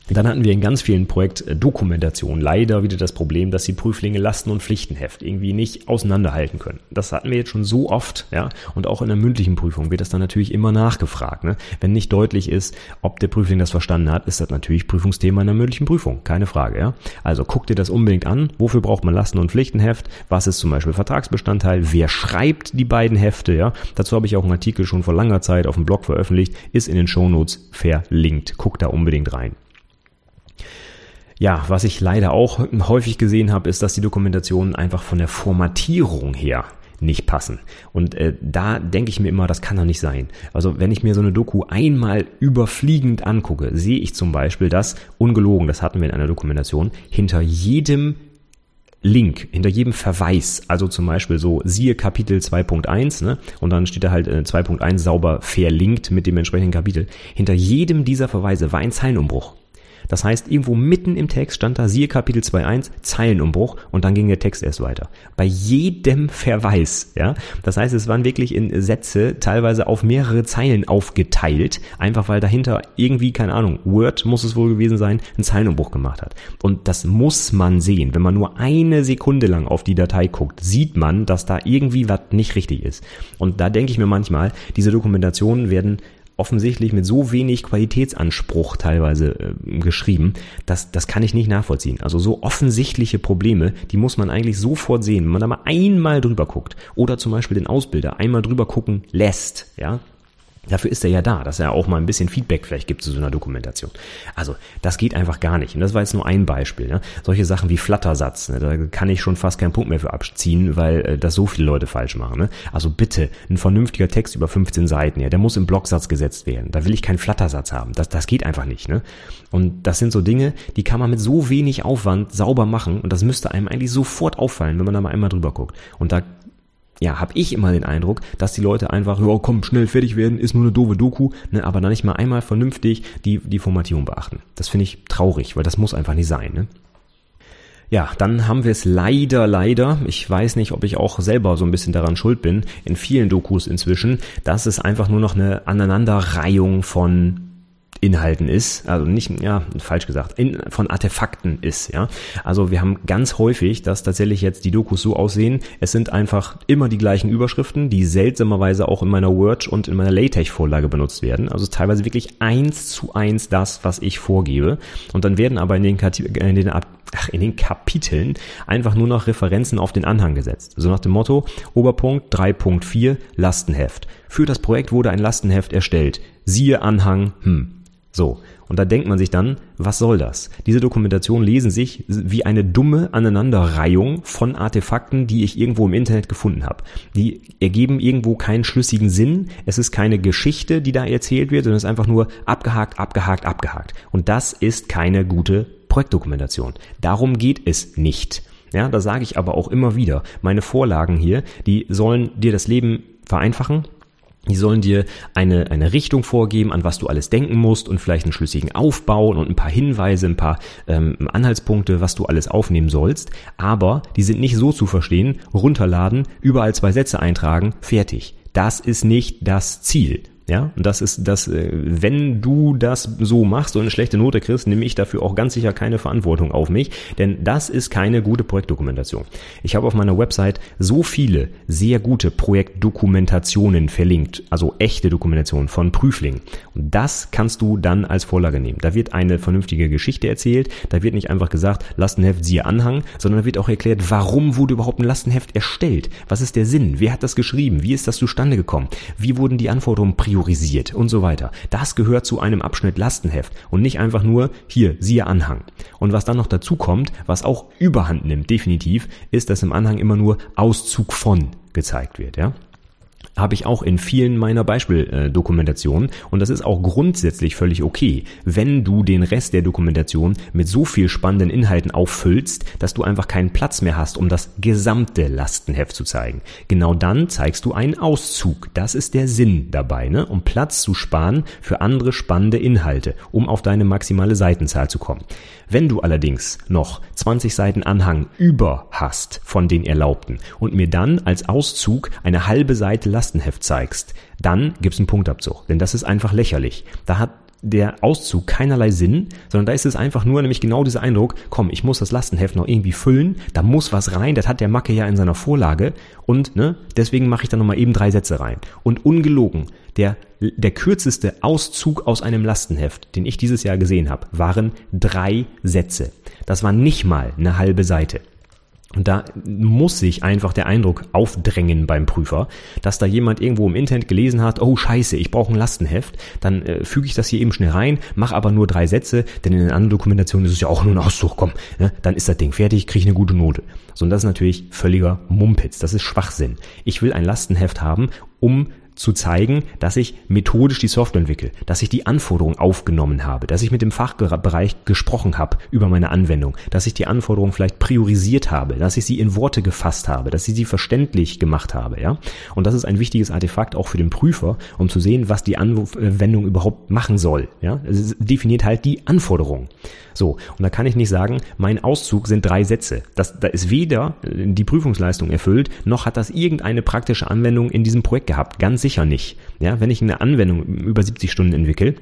Dann hatten wir in ganz vielen Projektdokumentationen leider wieder das Problem, dass die Prüflinge Lasten und Pflichtenheft irgendwie nicht auseinanderhalten können. Das hatten wir jetzt schon so oft, ja, und auch in der mündlichen Prüfung wird das dann natürlich immer nachgefragt. Ne? Wenn nicht deutlich ist, ob der Prüfling das verstanden hat, ist das natürlich Prüfungsthema in der mündlichen Prüfung, keine Frage. Ja? Also guck dir das unbedingt an. Wofür braucht man Lasten und Pflichtenheft? Was ist zum Beispiel Vertragsbestandteil? Wer schreibt die beiden Hefte? Ja, dazu habe ich auch einen Artikel schon vor langer Zeit auf dem Blog veröffentlicht, ist in den Shownotes verlinkt. Guck da unbedingt rein. Ja, was ich leider auch häufig gesehen habe, ist, dass die Dokumentationen einfach von der Formatierung her nicht passen. Und äh, da denke ich mir immer, das kann doch nicht sein. Also wenn ich mir so eine Doku einmal überfliegend angucke, sehe ich zum Beispiel, dass, ungelogen, das hatten wir in einer Dokumentation, hinter jedem Link, hinter jedem Verweis, also zum Beispiel so siehe Kapitel 2.1, ne, und dann steht da halt äh, 2.1 sauber verlinkt mit dem entsprechenden Kapitel, hinter jedem dieser Verweise war ein Zeilenumbruch. Das heißt, irgendwo mitten im Text stand da, siehe Kapitel 2.1, Zeilenumbruch und dann ging der Text erst weiter. Bei jedem Verweis, ja. Das heißt, es waren wirklich in Sätze teilweise auf mehrere Zeilen aufgeteilt, einfach weil dahinter irgendwie, keine Ahnung, Word muss es wohl gewesen sein, einen Zeilenumbruch gemacht hat. Und das muss man sehen. Wenn man nur eine Sekunde lang auf die Datei guckt, sieht man, dass da irgendwie was nicht richtig ist. Und da denke ich mir manchmal, diese Dokumentationen werden offensichtlich mit so wenig Qualitätsanspruch teilweise äh, geschrieben, dass das kann ich nicht nachvollziehen. Also so offensichtliche Probleme, die muss man eigentlich sofort sehen, wenn man da mal einmal drüber guckt oder zum Beispiel den Ausbilder einmal drüber gucken lässt, ja, Dafür ist er ja da, dass er auch mal ein bisschen Feedback vielleicht gibt zu so einer Dokumentation. Also, das geht einfach gar nicht. Und das war jetzt nur ein Beispiel. Ne? Solche Sachen wie Flattersatz, ne? da kann ich schon fast keinen Punkt mehr für abziehen, weil äh, das so viele Leute falsch machen. Ne? Also bitte, ein vernünftiger Text über 15 Seiten, ja, der muss im Blocksatz gesetzt werden. Da will ich keinen Flattersatz haben. Das, das geht einfach nicht. Ne? Und das sind so Dinge, die kann man mit so wenig Aufwand sauber machen und das müsste einem eigentlich sofort auffallen, wenn man da mal einmal drüber guckt. Und da ja, habe ich immer den Eindruck, dass die Leute einfach, ja, komm, schnell fertig werden, ist nur eine doofe Doku, ne, aber dann nicht mal einmal vernünftig die, die Formatierung beachten. Das finde ich traurig, weil das muss einfach nicht sein. Ne? Ja, dann haben wir es leider, leider, ich weiß nicht, ob ich auch selber so ein bisschen daran schuld bin, in vielen Dokus inzwischen, dass es einfach nur noch eine Aneinanderreihung von Inhalten ist, also nicht, ja, falsch gesagt, in, von Artefakten ist, ja. Also wir haben ganz häufig, dass tatsächlich jetzt die Dokus so aussehen, es sind einfach immer die gleichen Überschriften, die seltsamerweise auch in meiner Word und in meiner LaTeX-Vorlage benutzt werden. Also teilweise wirklich eins zu eins das, was ich vorgebe. Und dann werden aber in den, in den ach, in den Kapiteln einfach nur noch Referenzen auf den Anhang gesetzt. So nach dem Motto, Oberpunkt 3.4 Lastenheft. Für das Projekt wurde ein Lastenheft erstellt. Siehe Anhang, hm, so. Und da denkt man sich dann, was soll das? Diese Dokumentationen lesen sich wie eine dumme Aneinanderreihung von Artefakten, die ich irgendwo im Internet gefunden habe. Die ergeben irgendwo keinen schlüssigen Sinn. Es ist keine Geschichte, die da erzählt wird, sondern es ist einfach nur abgehakt, abgehakt, abgehakt. Und das ist keine gute Projektdokumentation. Darum geht es nicht. Ja, da sage ich aber auch immer wieder, meine Vorlagen hier, die sollen dir das Leben vereinfachen, die sollen dir eine, eine Richtung vorgeben, an was du alles denken musst und vielleicht einen schlüssigen Aufbau und ein paar Hinweise, ein paar ähm, Anhaltspunkte, was du alles aufnehmen sollst. Aber die sind nicht so zu verstehen, runterladen, überall zwei Sätze eintragen, fertig. Das ist nicht das Ziel. Ja, und das ist das, äh, wenn du das so machst und eine schlechte Note kriegst, nehme ich dafür auch ganz sicher keine Verantwortung auf mich, denn das ist keine gute Projektdokumentation. Ich habe auf meiner Website so viele sehr gute Projektdokumentationen verlinkt, also echte Dokumentationen von Prüflingen. Und das kannst du dann als Vorlage nehmen. Da wird eine vernünftige Geschichte erzählt, da wird nicht einfach gesagt, Lastenheft siehe Anhang, sondern da wird auch erklärt, warum wurde überhaupt ein Lastenheft erstellt? Was ist der Sinn? Wer hat das geschrieben? Wie ist das zustande gekommen? Wie wurden die Anforderungen priorisiert? Priorisiert und so weiter. Das gehört zu einem Abschnitt Lastenheft und nicht einfach nur hier, siehe Anhang. Und was dann noch dazu kommt, was auch überhand nimmt, definitiv, ist, dass im Anhang immer nur Auszug von gezeigt wird, ja habe ich auch in vielen meiner Beispieldokumentationen und das ist auch grundsätzlich völlig okay, wenn du den Rest der Dokumentation mit so viel spannenden Inhalten auffüllst, dass du einfach keinen Platz mehr hast, um das gesamte Lastenheft zu zeigen. Genau dann zeigst du einen Auszug. Das ist der Sinn dabei, ne? um Platz zu sparen für andere spannende Inhalte, um auf deine maximale Seitenzahl zu kommen. Wenn du allerdings noch 20 Seiten Anhang über hast von den erlaubten und mir dann als Auszug eine halbe Seite Lastenheft zeigst, dann gibt's einen Punktabzug. Denn das ist einfach lächerlich. Da hat der Auszug keinerlei Sinn, sondern da ist es einfach nur nämlich genau dieser Eindruck, komm, ich muss das Lastenheft noch irgendwie füllen, da muss was rein, das hat der Macke ja in seiner Vorlage und ne, deswegen mache ich da nochmal eben drei Sätze rein. Und ungelogen, der, der kürzeste Auszug aus einem Lastenheft, den ich dieses Jahr gesehen habe, waren drei Sätze. Das war nicht mal eine halbe Seite. Und da muss sich einfach der Eindruck aufdrängen beim Prüfer, dass da jemand irgendwo im Internet gelesen hat, oh scheiße, ich brauche ein Lastenheft, dann äh, füge ich das hier eben schnell rein, mache aber nur drei Sätze, denn in den anderen Dokumentationen ist es ja auch nur ein Auszug, komm, ne, dann ist das Ding fertig, kriege ich eine gute Note. So, und das ist natürlich völliger Mumpitz, das ist Schwachsinn. Ich will ein Lastenheft haben, um zu zeigen, dass ich methodisch die Software entwickle, dass ich die Anforderungen aufgenommen habe, dass ich mit dem Fachbereich gesprochen habe über meine Anwendung, dass ich die Anforderungen vielleicht priorisiert habe, dass ich sie in Worte gefasst habe, dass ich sie verständlich gemacht habe, ja. Und das ist ein wichtiges Artefakt auch für den Prüfer, um zu sehen, was die Anwendung überhaupt machen soll, ja. Es definiert halt die Anforderungen. So, und da kann ich nicht sagen, mein Auszug sind drei Sätze. Das, da ist weder die Prüfungsleistung erfüllt, noch hat das irgendeine praktische Anwendung in diesem Projekt gehabt. Ganz sicher nicht. Ja, wenn ich eine Anwendung über 70 Stunden entwickle,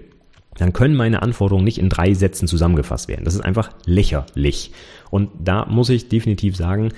dann können meine Anforderungen nicht in drei Sätzen zusammengefasst werden. Das ist einfach lächerlich. Und da muss ich definitiv sagen,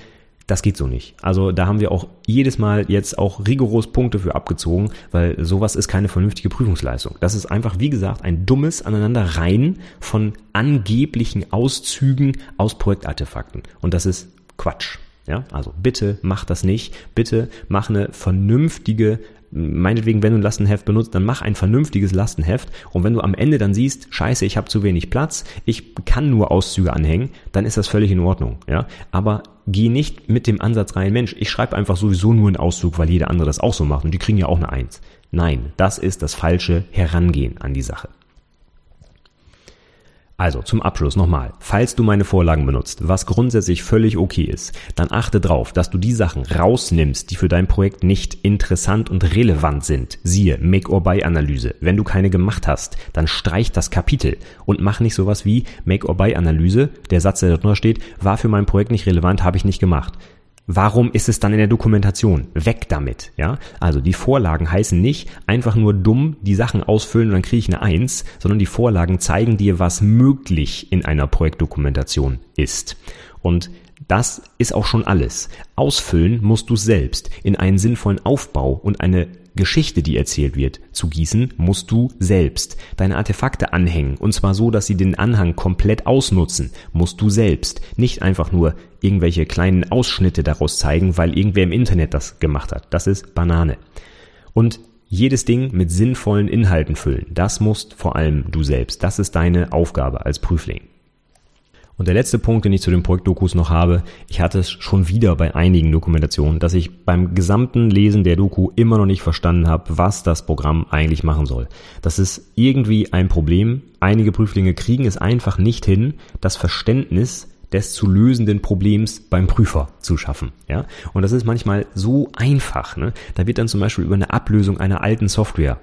das geht so nicht. Also da haben wir auch jedes Mal jetzt auch rigoros Punkte für abgezogen, weil sowas ist keine vernünftige Prüfungsleistung. Das ist einfach, wie gesagt, ein dummes Aneinanderreihen von angeblichen Auszügen aus Projektartefakten. Und das ist Quatsch. Ja, also bitte mach das nicht. Bitte mach eine vernünftige meinetwegen, wenn du ein Lastenheft benutzt, dann mach ein vernünftiges Lastenheft. Und wenn du am Ende dann siehst, scheiße, ich habe zu wenig Platz, ich kann nur Auszüge anhängen, dann ist das völlig in Ordnung. Ja, aber geh nicht mit dem Ansatz rein, Mensch, ich schreibe einfach sowieso nur einen Auszug, weil jeder andere das auch so macht und die kriegen ja auch eine Eins. Nein, das ist das falsche Herangehen an die Sache. Also zum Abschluss nochmal. Falls du meine Vorlagen benutzt, was grundsätzlich völlig okay ist, dann achte darauf, dass du die Sachen rausnimmst, die für dein Projekt nicht interessant und relevant sind. Siehe Make-or-Buy-Analyse. Wenn du keine gemacht hast, dann streich das Kapitel und mach nicht sowas wie Make-or-Buy-Analyse. Der Satz, der da drunter steht, war für mein Projekt nicht relevant, habe ich nicht gemacht. Warum ist es dann in der Dokumentation? Weg damit, ja? Also die Vorlagen heißen nicht einfach nur dumm die Sachen ausfüllen und dann kriege ich eine Eins, sondern die Vorlagen zeigen dir, was möglich in einer Projektdokumentation ist. Und das ist auch schon alles. Ausfüllen musst du selbst in einen sinnvollen Aufbau und eine Geschichte, die erzählt wird, zu gießen, musst du selbst. Deine Artefakte anhängen, und zwar so, dass sie den Anhang komplett ausnutzen, musst du selbst. Nicht einfach nur irgendwelche kleinen Ausschnitte daraus zeigen, weil irgendwer im Internet das gemacht hat. Das ist Banane. Und jedes Ding mit sinnvollen Inhalten füllen. Das musst vor allem du selbst. Das ist deine Aufgabe als Prüfling. Und der letzte Punkt, den ich zu den Projektdokus noch habe, ich hatte es schon wieder bei einigen Dokumentationen, dass ich beim gesamten Lesen der Doku immer noch nicht verstanden habe, was das Programm eigentlich machen soll. Das ist irgendwie ein Problem. Einige Prüflinge kriegen es einfach nicht hin, das Verständnis des zu lösenden Problems beim Prüfer zu schaffen. Ja? Und das ist manchmal so einfach. Ne? Da wird dann zum Beispiel über eine Ablösung einer alten Software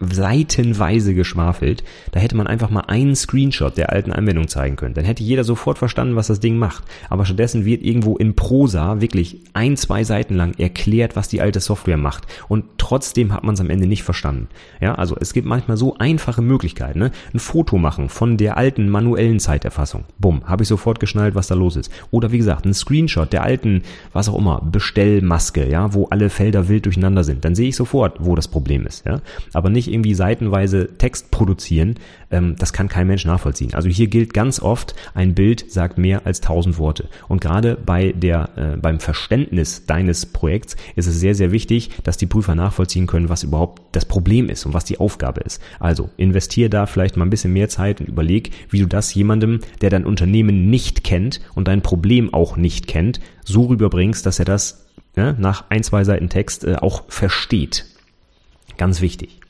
seitenweise geschwafelt. Da hätte man einfach mal einen Screenshot der alten Anwendung zeigen können. Dann hätte jeder sofort verstanden, was das Ding macht. Aber stattdessen wird irgendwo in Prosa wirklich ein, zwei Seiten lang erklärt, was die alte Software macht. Und trotzdem hat man es am Ende nicht verstanden. Ja, also es gibt manchmal so einfache Möglichkeiten. Ne? Ein Foto machen von der alten manuellen Zeiterfassung. Bumm, habe ich sofort geschnallt, was da los ist. Oder wie gesagt, ein Screenshot der alten, was auch immer, Bestellmaske, ja, wo alle Felder wild durcheinander sind. Dann sehe ich sofort, wo das Problem ist. Ja, aber nicht irgendwie seitenweise Text produzieren, ähm, das kann kein Mensch nachvollziehen. Also hier gilt ganz oft, ein Bild sagt mehr als tausend Worte. Und gerade bei der, äh, beim Verständnis deines Projekts ist es sehr, sehr wichtig, dass die Prüfer nachvollziehen können, was überhaupt das Problem ist und was die Aufgabe ist. Also investier da vielleicht mal ein bisschen mehr Zeit und überleg, wie du das jemandem, der dein Unternehmen nicht kennt und dein Problem auch nicht kennt, so rüberbringst, dass er das ja, nach ein, zwei Seiten Text äh, auch versteht. Ganz wichtig.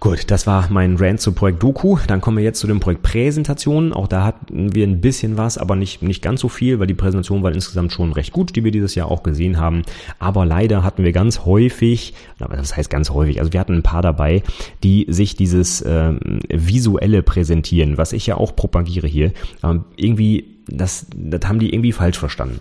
Gut, das war mein Rant zum Projekt Doku. Dann kommen wir jetzt zu dem Projekt Präsentation. Auch da hatten wir ein bisschen was, aber nicht, nicht ganz so viel, weil die Präsentation war insgesamt schon recht gut, die wir dieses Jahr auch gesehen haben. Aber leider hatten wir ganz häufig, das heißt ganz häufig, also wir hatten ein paar dabei, die sich dieses äh, visuelle Präsentieren, was ich ja auch propagiere hier, äh, irgendwie, das, das haben die irgendwie falsch verstanden.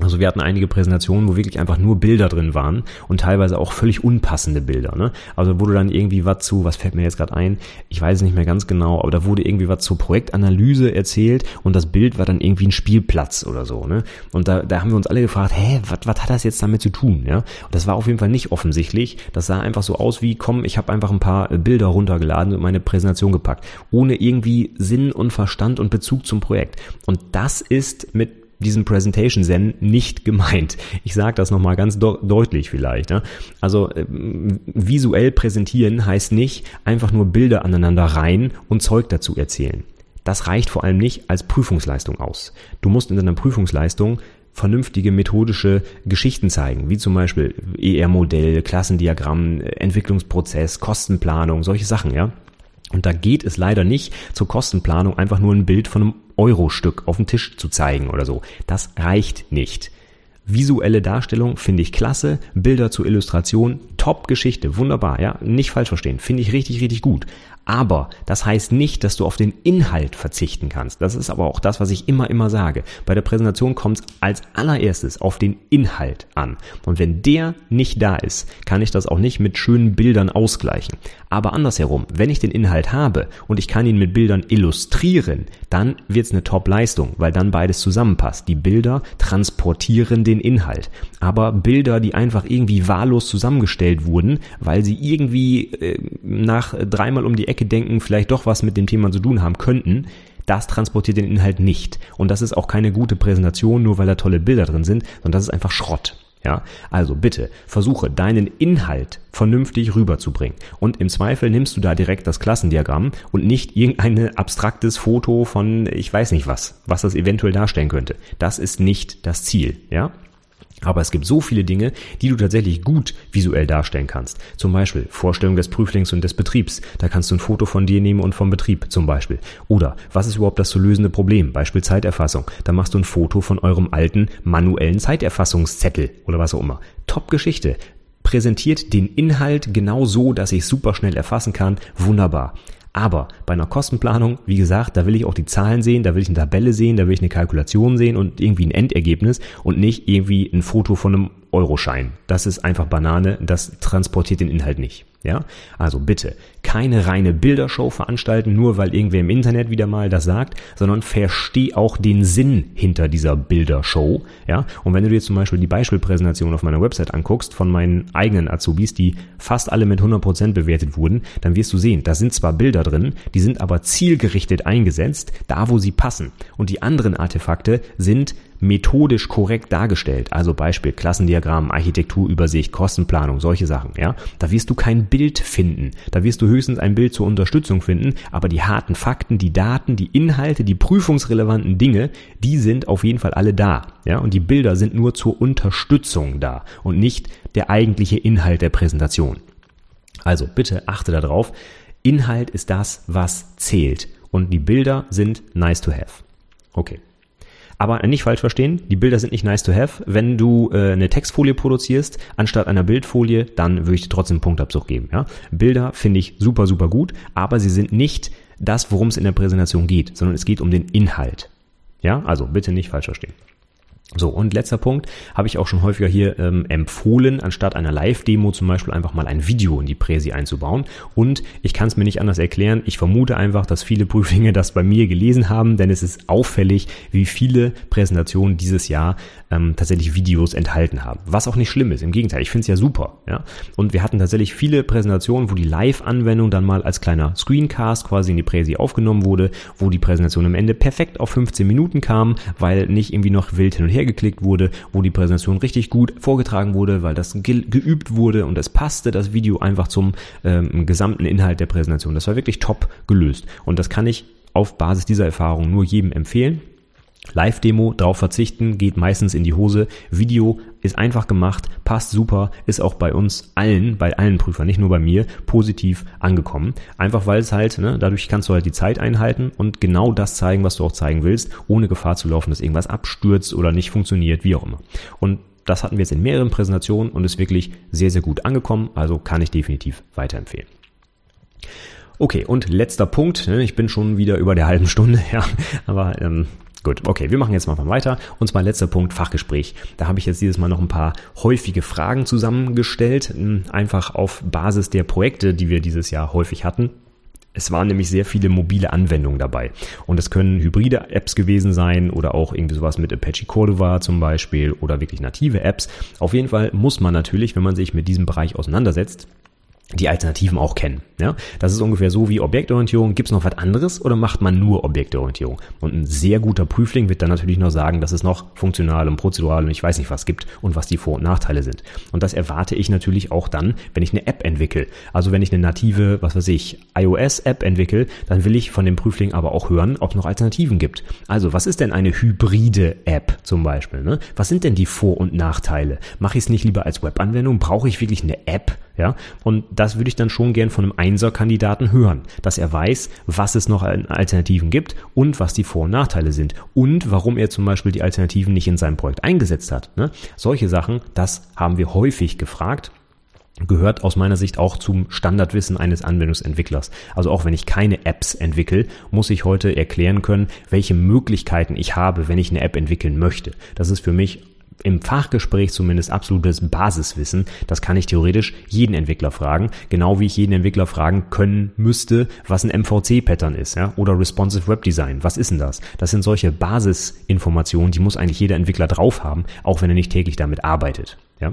Also wir hatten einige Präsentationen, wo wirklich einfach nur Bilder drin waren und teilweise auch völlig unpassende Bilder. Ne? Also wurde dann irgendwie was zu, was fällt mir jetzt gerade ein, ich weiß es nicht mehr ganz genau, aber da wurde irgendwie was zur Projektanalyse erzählt und das Bild war dann irgendwie ein Spielplatz oder so. Ne? Und da, da haben wir uns alle gefragt, hä, was hat das jetzt damit zu tun? Ja? Und das war auf jeden Fall nicht offensichtlich. Das sah einfach so aus wie, komm, ich habe einfach ein paar Bilder runtergeladen und meine Präsentation gepackt, ohne irgendwie Sinn und Verstand und Bezug zum Projekt. Und das ist mit diesem Presentation Zen nicht gemeint. Ich sage das nochmal ganz deutlich vielleicht. Ja? Also äh, visuell präsentieren heißt nicht einfach nur Bilder aneinander rein und Zeug dazu erzählen. das reicht vor allem nicht als Prüfungsleistung aus. Du musst in deiner Prüfungsleistung vernünftige methodische Geschichten zeigen, wie zum Beispiel ER-Modell, Klassendiagramm, Entwicklungsprozess, Kostenplanung, solche Sachen, ja. Und da geht es leider nicht zur Kostenplanung einfach nur ein Bild von einem Euro-Stück auf dem Tisch zu zeigen oder so. Das reicht nicht. Visuelle Darstellung finde ich klasse, Bilder zur Illustration, top Geschichte, wunderbar, ja, nicht falsch verstehen, finde ich richtig, richtig gut. Aber das heißt nicht, dass du auf den Inhalt verzichten kannst. Das ist aber auch das, was ich immer, immer sage. Bei der Präsentation kommt es als allererstes auf den Inhalt an. Und wenn der nicht da ist, kann ich das auch nicht mit schönen Bildern ausgleichen. Aber andersherum, wenn ich den Inhalt habe und ich kann ihn mit Bildern illustrieren, dann wird es eine Top-Leistung, weil dann beides zusammenpasst. Die Bilder transportieren den Inhalt. Aber Bilder, die einfach irgendwie wahllos zusammengestellt wurden, weil sie irgendwie äh, nach dreimal um die Ecke denken, vielleicht doch was mit dem Thema zu tun haben könnten, das transportiert den Inhalt nicht. Und das ist auch keine gute Präsentation, nur weil da tolle Bilder drin sind, sondern das ist einfach Schrott. Ja, also bitte versuche deinen Inhalt vernünftig rüberzubringen. Und im Zweifel nimmst du da direkt das Klassendiagramm und nicht irgendein abstraktes Foto von ich weiß nicht was, was das eventuell darstellen könnte. Das ist nicht das Ziel. Ja, aber es gibt so viele Dinge, die du tatsächlich gut visuell darstellen kannst. Zum Beispiel Vorstellung des Prüflings und des Betriebs. Da kannst du ein Foto von dir nehmen und vom Betrieb zum Beispiel. Oder was ist überhaupt das zu lösende Problem? Beispiel Zeiterfassung. Da machst du ein Foto von eurem alten manuellen Zeiterfassungszettel oder was auch immer. Top Geschichte. Präsentiert den Inhalt genau so, dass ich super schnell erfassen kann. Wunderbar. Aber bei einer Kostenplanung, wie gesagt, da will ich auch die Zahlen sehen, da will ich eine Tabelle sehen, da will ich eine Kalkulation sehen und irgendwie ein Endergebnis und nicht irgendwie ein Foto von einem Euroschein. Das ist einfach Banane, das transportiert den Inhalt nicht. Ja, also bitte keine reine Bildershow veranstalten, nur weil irgendwer im Internet wieder mal das sagt, sondern versteh auch den Sinn hinter dieser Bildershow. Ja, und wenn du dir zum Beispiel die Beispielpräsentation auf meiner Website anguckst von meinen eigenen Azubis, die fast alle mit 100% bewertet wurden, dann wirst du sehen, da sind zwar Bilder drin, die sind aber zielgerichtet eingesetzt, da wo sie passen. Und die anderen Artefakte sind methodisch korrekt dargestellt. Also Beispiel Klassendiagramm, Architekturübersicht, Kostenplanung, solche Sachen. Ja, da wirst du kein Bild finden. Da wirst du höchstens ein Bild zur Unterstützung finden. Aber die harten Fakten, die Daten, die Inhalte, die prüfungsrelevanten Dinge, die sind auf jeden Fall alle da. Ja, und die Bilder sind nur zur Unterstützung da und nicht der eigentliche Inhalt der Präsentation. Also bitte achte darauf. Inhalt ist das, was zählt. Und die Bilder sind nice to have. Okay. Aber nicht falsch verstehen, die Bilder sind nicht nice to have. Wenn du äh, eine Textfolie produzierst, anstatt einer Bildfolie, dann würde ich dir trotzdem einen Punktabzug geben. Ja? Bilder finde ich super, super gut, aber sie sind nicht das, worum es in der Präsentation geht, sondern es geht um den Inhalt. Ja, also bitte nicht falsch verstehen. So, und letzter Punkt, habe ich auch schon häufiger hier ähm, empfohlen, anstatt einer Live-Demo zum Beispiel einfach mal ein Video in die Präsi einzubauen. Und ich kann es mir nicht anders erklären. Ich vermute einfach, dass viele Prüflinge das bei mir gelesen haben, denn es ist auffällig, wie viele Präsentationen dieses Jahr ähm, tatsächlich Videos enthalten haben. Was auch nicht schlimm ist, im Gegenteil, ich finde es ja super. Ja? Und wir hatten tatsächlich viele Präsentationen, wo die Live-Anwendung dann mal als kleiner Screencast quasi in die Präsi aufgenommen wurde, wo die Präsentation am Ende perfekt auf 15 Minuten kam, weil nicht irgendwie noch wild hin und her geklickt wurde, wo die Präsentation richtig gut vorgetragen wurde, weil das ge geübt wurde und es passte das Video einfach zum ähm, gesamten Inhalt der Präsentation. Das war wirklich top gelöst und das kann ich auf Basis dieser Erfahrung nur jedem empfehlen. Live-Demo, drauf verzichten, geht meistens in die Hose. Video ist einfach gemacht, passt super, ist auch bei uns allen, bei allen Prüfern, nicht nur bei mir, positiv angekommen. Einfach weil es halt, ne, dadurch kannst du halt die Zeit einhalten und genau das zeigen, was du auch zeigen willst, ohne Gefahr zu laufen, dass irgendwas abstürzt oder nicht funktioniert, wie auch immer. Und das hatten wir jetzt in mehreren Präsentationen und ist wirklich sehr, sehr gut angekommen, also kann ich definitiv weiterempfehlen. Okay, und letzter Punkt. Ne, ich bin schon wieder über der halben Stunde, ja, aber ähm, Gut, okay, wir machen jetzt mal weiter. Und zwar letzter Punkt, Fachgespräch. Da habe ich jetzt dieses Mal noch ein paar häufige Fragen zusammengestellt, hm, einfach auf Basis der Projekte, die wir dieses Jahr häufig hatten. Es waren nämlich sehr viele mobile Anwendungen dabei. Und es können hybride Apps gewesen sein oder auch irgendwie sowas mit Apache Cordova zum Beispiel oder wirklich native Apps. Auf jeden Fall muss man natürlich, wenn man sich mit diesem Bereich auseinandersetzt, die Alternativen auch kennen. Ja, das ist ungefähr so wie Objektorientierung. Gibt es noch was anderes oder macht man nur Objektorientierung? Und ein sehr guter Prüfling wird dann natürlich noch sagen, dass es noch funktional und prozedural und ich weiß nicht was gibt und was die Vor- und Nachteile sind. Und das erwarte ich natürlich auch dann, wenn ich eine App entwickle. Also wenn ich eine native, was weiß ich, iOS-App entwickle, dann will ich von dem Prüfling aber auch hören, ob es noch Alternativen gibt. Also was ist denn eine hybride App zum Beispiel? Ne? Was sind denn die Vor- und Nachteile? Mache ich es nicht lieber als Webanwendung? Brauche ich wirklich eine App? Ja, und das würde ich dann schon gern von einem Einser-Kandidaten hören, dass er weiß, was es noch an Alternativen gibt und was die Vor- und Nachteile sind und warum er zum Beispiel die Alternativen nicht in seinem Projekt eingesetzt hat. Ne? Solche Sachen, das haben wir häufig gefragt gehört aus meiner Sicht auch zum Standardwissen eines Anwendungsentwicklers. Also auch wenn ich keine Apps entwickle, muss ich heute erklären können, welche Möglichkeiten ich habe, wenn ich eine App entwickeln möchte. Das ist für mich im Fachgespräch zumindest absolutes Basiswissen. Das kann ich theoretisch jeden Entwickler fragen, genau wie ich jeden Entwickler fragen können müsste, was ein MVC-Pattern ist, ja, oder Responsive Web Design. Was ist denn das? Das sind solche Basisinformationen, die muss eigentlich jeder Entwickler drauf haben, auch wenn er nicht täglich damit arbeitet, ja.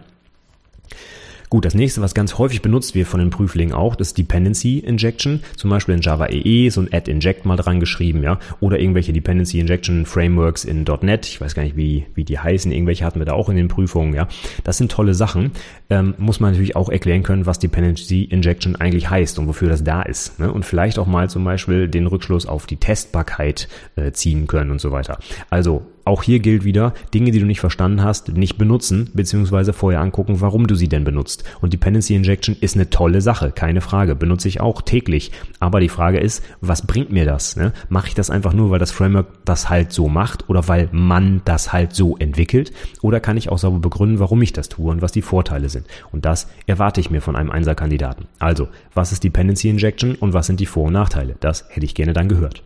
Gut, das nächste, was ganz häufig benutzt wird von den Prüflingen auch, das ist Dependency Injection. Zum Beispiel in Java EE so ein Add Inject mal dran geschrieben, ja. Oder irgendwelche Dependency Injection Frameworks in .NET. Ich weiß gar nicht, wie, wie die heißen. Irgendwelche hatten wir da auch in den Prüfungen, ja. Das sind tolle Sachen. Ähm, muss man natürlich auch erklären können, was Dependency Injection eigentlich heißt und wofür das da ist. Ne? Und vielleicht auch mal zum Beispiel den Rückschluss auf die Testbarkeit äh, ziehen können und so weiter. Also auch hier gilt wieder, Dinge, die du nicht verstanden hast, nicht benutzen, beziehungsweise vorher angucken, warum du sie denn benutzt. Und Dependency Injection ist eine tolle Sache, keine Frage, benutze ich auch täglich. Aber die Frage ist, was bringt mir das? Ne? Mache ich das einfach nur, weil das Framework das halt so macht oder weil man das halt so entwickelt? Oder kann ich auch sauber begründen, warum ich das tue und was die Vorteile sind? Und das erwarte ich mir von einem Einser-Kandidaten. Also, was ist Dependency Injection und was sind die Vor- und Nachteile? Das hätte ich gerne dann gehört.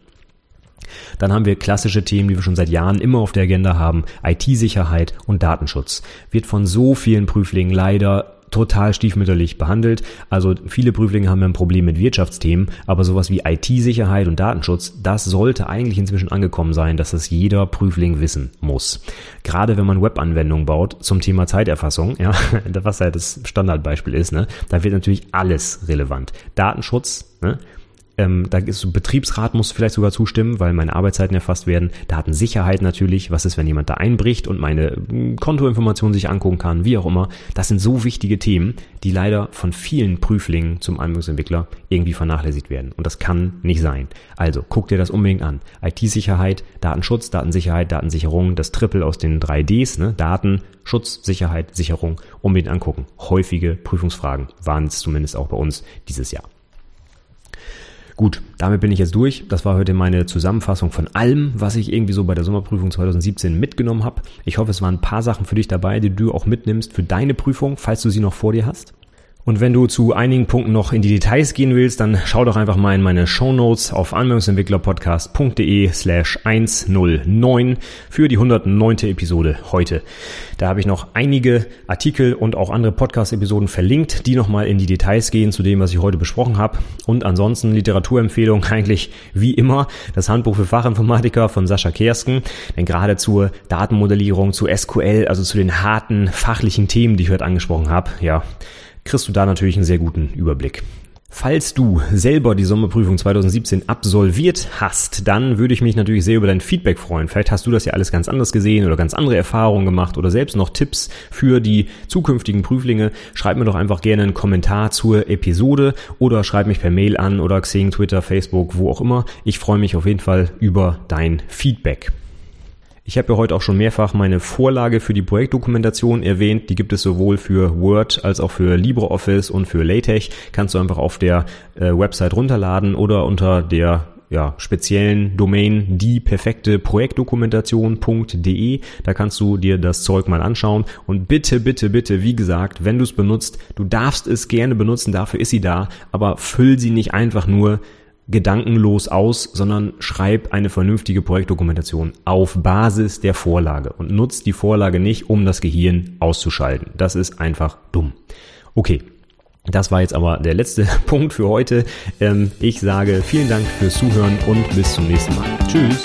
Dann haben wir klassische Themen, die wir schon seit Jahren immer auf der Agenda haben. IT-Sicherheit und Datenschutz. Wird von so vielen Prüflingen leider total stiefmütterlich behandelt. Also viele Prüflinge haben ein Problem mit Wirtschaftsthemen, aber sowas wie IT-Sicherheit und Datenschutz, das sollte eigentlich inzwischen angekommen sein, dass das jeder Prüfling wissen muss. Gerade wenn man Webanwendungen baut zum Thema Zeiterfassung, ja, was ja das Standardbeispiel ist, ne, da wird natürlich alles relevant. Datenschutz, ne, ähm, da ist Betriebsrat muss vielleicht sogar zustimmen, weil meine Arbeitszeiten erfasst werden. Datensicherheit natürlich. Was ist, wenn jemand da einbricht und meine hm, Kontoinformationen sich angucken kann, wie auch immer. Das sind so wichtige Themen, die leider von vielen Prüflingen zum Anwendungsentwickler irgendwie vernachlässigt werden. Und das kann nicht sein. Also guck dir das unbedingt an. IT-Sicherheit, Datenschutz, Datensicherheit, Datensicherung, das Triple aus den drei Ds, ne? Daten, Schutz, Sicherheit, Sicherung, unbedingt angucken. Häufige Prüfungsfragen waren es zumindest auch bei uns dieses Jahr. Gut, damit bin ich jetzt durch. Das war heute meine Zusammenfassung von allem, was ich irgendwie so bei der Sommerprüfung 2017 mitgenommen habe. Ich hoffe, es waren ein paar Sachen für dich dabei, die du auch mitnimmst für deine Prüfung, falls du sie noch vor dir hast. Und wenn du zu einigen Punkten noch in die Details gehen willst, dann schau doch einfach mal in meine Show Notes auf anwendungsentwicklerpodcast.de slash 109 für die 109. Episode heute. Da habe ich noch einige Artikel und auch andere Podcast-Episoden verlinkt, die nochmal in die Details gehen zu dem, was ich heute besprochen habe. Und ansonsten Literaturempfehlung eigentlich wie immer das Handbuch für Fachinformatiker von Sascha Kersken. Denn gerade zur Datenmodellierung, zu SQL, also zu den harten fachlichen Themen, die ich heute angesprochen habe, ja, kriegst du da natürlich einen sehr guten Überblick. Falls du selber die Sommerprüfung 2017 absolviert hast, dann würde ich mich natürlich sehr über dein Feedback freuen. Vielleicht hast du das ja alles ganz anders gesehen oder ganz andere Erfahrungen gemacht oder selbst noch Tipps für die zukünftigen Prüflinge. Schreib mir doch einfach gerne einen Kommentar zur Episode oder schreib mich per Mail an oder Xing, Twitter, Facebook, wo auch immer. Ich freue mich auf jeden Fall über dein Feedback. Ich habe ja heute auch schon mehrfach meine Vorlage für die Projektdokumentation erwähnt. Die gibt es sowohl für Word als auch für LibreOffice und für LaTeX. Kannst du einfach auf der äh, Website runterladen oder unter der ja, speziellen Domain die perfekte Projektdokumentation.de. Da kannst du dir das Zeug mal anschauen. Und bitte, bitte, bitte, wie gesagt, wenn du es benutzt, du darfst es gerne benutzen, dafür ist sie da, aber füll sie nicht einfach nur gedankenlos aus, sondern schreib eine vernünftige Projektdokumentation auf Basis der Vorlage und nutzt die Vorlage nicht, um das Gehirn auszuschalten. Das ist einfach dumm. Okay. Das war jetzt aber der letzte Punkt für heute. Ähm, ich sage vielen Dank fürs Zuhören und bis zum nächsten Mal. Tschüss.